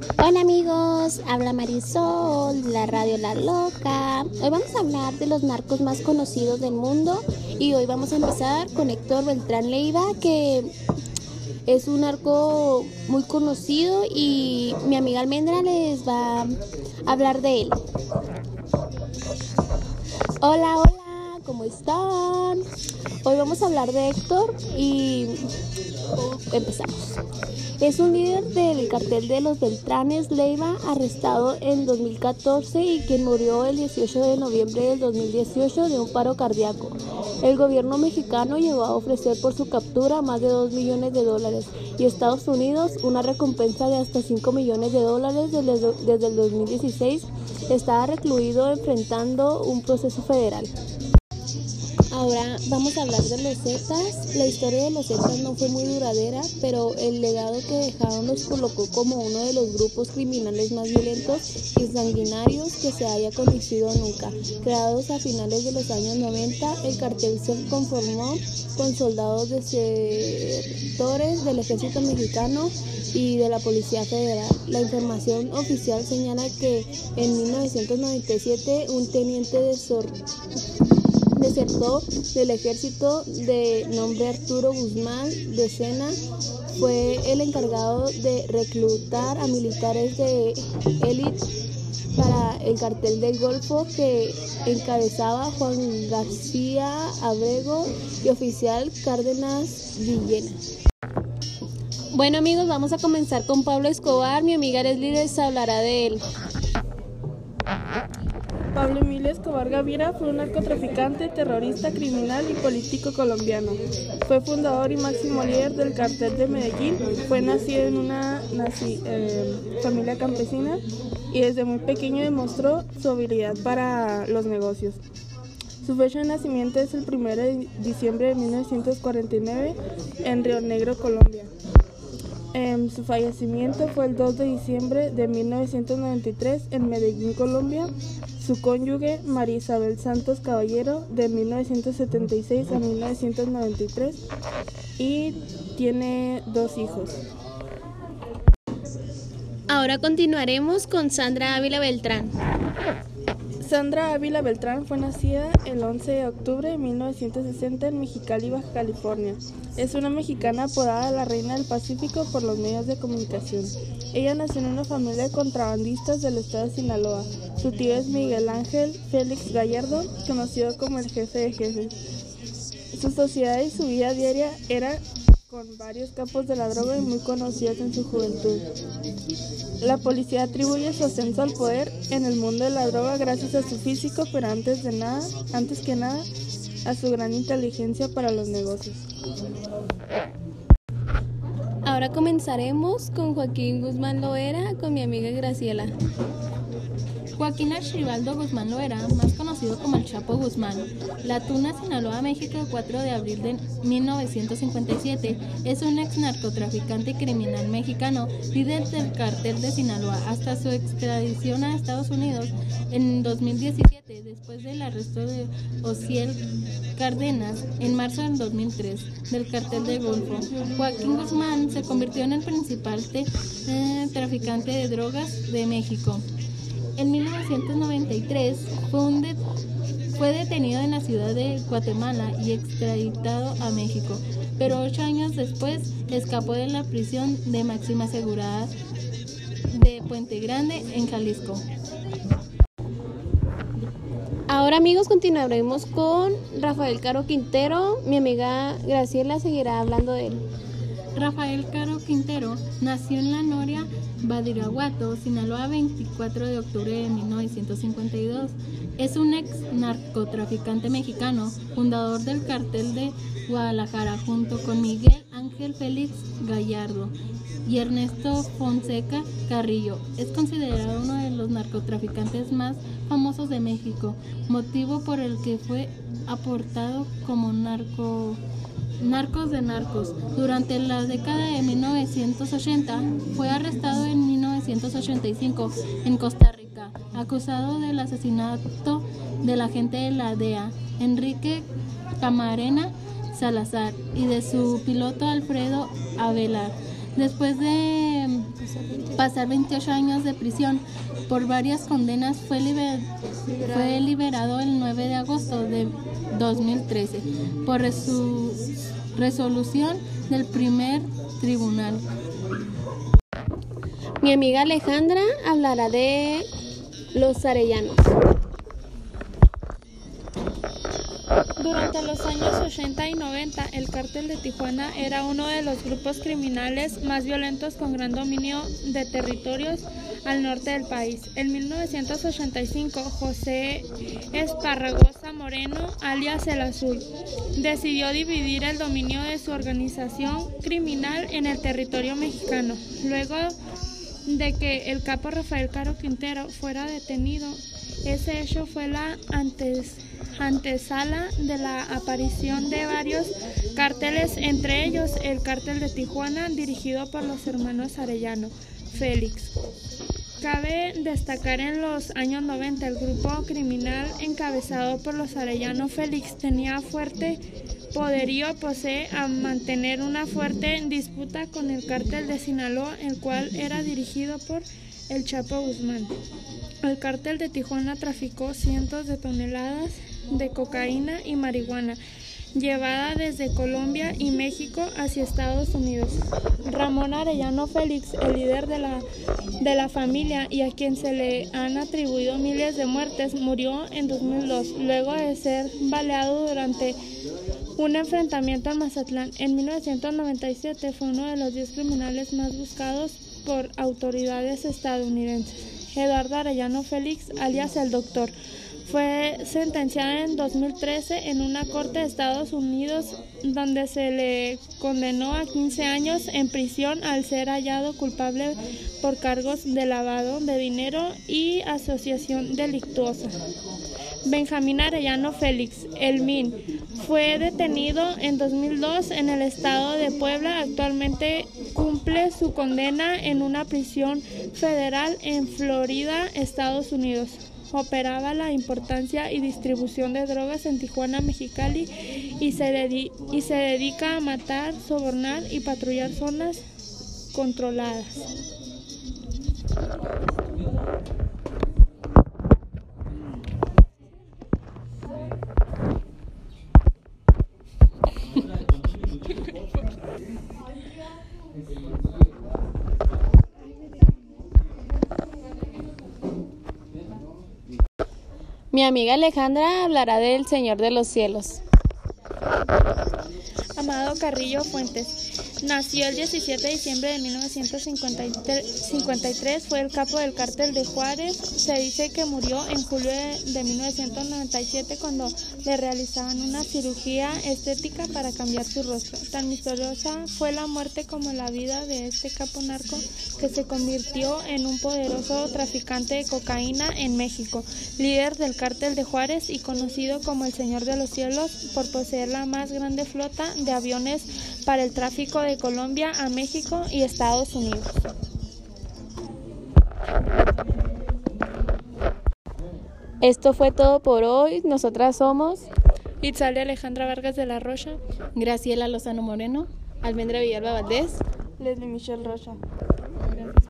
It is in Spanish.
Hola amigos, habla Marisol, la radio La Loca. Hoy vamos a hablar de los narcos más conocidos del mundo y hoy vamos a empezar con Héctor Beltrán Leiva, que es un narco muy conocido y mi amiga Almendra les va a hablar de él. Hola, hola, ¿cómo están? Hoy vamos a hablar de Héctor y empezamos. Es un líder del cartel de los Beltranes Leiva, arrestado en 2014 y quien murió el 18 de noviembre del 2018 de un paro cardíaco. El gobierno mexicano llegó a ofrecer por su captura más de 2 millones de dólares y Estados Unidos una recompensa de hasta 5 millones de dólares desde, el 2016. Estaba recluido enfrentando un proceso federal. Vamos a hablar de los Zetas. La historia de los Zetas no fue muy duradera, pero el legado que dejaron los colocó como uno de los grupos criminales más violentos y sanguinarios que se haya conocido nunca. Creados a finales de los años 90, el cartel se conformó con soldados desertores del ejército mexicano y de la Policía Federal. La información oficial señala que en 1997 un teniente de Sor del ejército de nombre Arturo Guzmán de Sena. Fue el encargado de reclutar a militares de élite para el cartel del Golfo que encabezaba Juan García Abrego y oficial Cárdenas Villena. Bueno amigos, vamos a comenzar con Pablo Escobar. Mi amiga Leslie les hablará de él. Pablo Emilio Escobar Gaviria fue un narcotraficante, terrorista, criminal y político colombiano. Fue fundador y máximo líder del cartel de Medellín. Fue nacido en una eh, familia campesina y desde muy pequeño demostró su habilidad para los negocios. Su fecha de nacimiento es el 1 de diciembre de 1949 en Río Negro, Colombia. Em, su fallecimiento fue el 2 de diciembre de 1993 en Medellín, Colombia. Su cónyuge, María Isabel Santos Caballero, de 1976 a 1993, y tiene dos hijos. Ahora continuaremos con Sandra Ávila Beltrán. Sandra Ávila Beltrán fue nacida el 11 de octubre de 1960 en Mexicali, Baja California. Es una mexicana apodada la Reina del Pacífico por los medios de comunicación. Ella nació en una familia de contrabandistas del estado de Sinaloa. Su tío es Miguel Ángel Félix Gallardo, conocido como el jefe de jefes. Su sociedad y su vida diaria era con varios capos de la droga y muy conocidos en su juventud. La policía atribuye su ascenso al poder en el mundo de la droga gracias a su físico, pero antes de nada, antes que nada, a su gran inteligencia para los negocios. Ahora comenzaremos con Joaquín Guzmán Loera con mi amiga Graciela. Joaquín Archibaldo Guzmán Loera, más conocido como el Chapo Guzmán, La Tuna, Sinaloa, México, el 4 de abril de 1957, es un ex narcotraficante criminal mexicano, líder del cartel de Sinaloa, hasta su extradición a Estados Unidos en 2017, después del arresto de Ociel Cárdenas en marzo del 2003 del cartel de Golfo. Joaquín Guzmán se convirtió en el principal eh, traficante de drogas de México. En 1993 fue, fue detenido en la ciudad de Guatemala y extraditado a México, pero ocho años después escapó de la prisión de máxima seguridad de Puente Grande en Jalisco. Ahora amigos continuaremos con Rafael Caro Quintero. Mi amiga Graciela seguirá hablando de él. Rafael Caro Quintero nació en La Noria, Badiraguato, Sinaloa, 24 de octubre de 1952. Es un ex narcotraficante mexicano, fundador del cartel de Guadalajara, junto con Miguel Ángel Félix Gallardo y Ernesto Fonseca Carrillo. Es considerado uno de los narcotraficantes más famosos de México, motivo por el que fue aportado como narco Narcos de Narcos. Durante la década de 1980 fue arrestado en 1985 en Costa Rica, acusado del asesinato del agente de la DEA, Enrique Camarena Salazar, y de su piloto Alfredo Avelar. Después de pasar 28 años de prisión por varias condenas, fue, liberado el 9 de agosto de 2013 por su resolución del primer tribunal. Mi amiga Alejandra hablará de los arellanos. Durante los años 80 y 90, el cártel de Tijuana era uno de los grupos criminales más violentos con gran dominio de territorios al norte del país. En 1985, José Esparragosa Moreno, alias El Azul, decidió dividir el dominio de su organización criminal en el territorio mexicano. Luego de que el capo Rafael Caro Quintero fuera detenido, ese hecho fue la antes antesala de la aparición de varios cárteles, entre ellos el cártel de Tijuana dirigido por los hermanos Arellano Félix. Cabe destacar en los años 90 el grupo criminal encabezado por los Arellano Félix tenía fuerte poderío posee a mantener una fuerte disputa con el cártel de Sinaloa, el cual era dirigido por el Chapo Guzmán. El cártel de Tijuana traficó cientos de toneladas de cocaína y marihuana llevada desde Colombia y México hacia Estados Unidos. Ramón Arellano Félix, el líder de la, de la familia y a quien se le han atribuido miles de muertes, murió en 2002, luego de ser baleado durante un enfrentamiento en Mazatlán. En 1997 fue uno de los 10 criminales más buscados por autoridades estadounidenses. Eduardo Arellano Félix, alias el Doctor, fue sentenciada en 2013 en una corte de Estados Unidos donde se le condenó a 15 años en prisión al ser hallado culpable por cargos de lavado de dinero y asociación delictuosa. Benjamín Arellano Félix, el MIN, fue detenido en 2002 en el estado de Puebla. Actualmente cumple su condena en una prisión federal en Florida, Estados Unidos operaba la importancia y distribución de drogas en Tijuana, Mexicali y se, y se dedica a matar, sobornar y patrullar zonas controladas. Mi amiga Alejandra hablará del Señor de los Cielos. Amado Carrillo Fuentes. Nació el 17 de diciembre de 1953, fue el capo del cártel de Juárez. Se dice que murió en julio de 1997 cuando le realizaban una cirugía estética para cambiar su rostro. Tan misteriosa fue la muerte como la vida de este capo narco que se convirtió en un poderoso traficante de cocaína en México, líder del cártel de Juárez y conocido como el Señor de los Cielos por poseer la más grande flota de aviones para el tráfico de Colombia a México y Estados Unidos. Esto fue todo por hoy. Nosotras somos Itzale Alejandra Vargas de la Rocha, Graciela Lozano Moreno, Almendra Villalba Valdés, Leslie Michelle Rocha.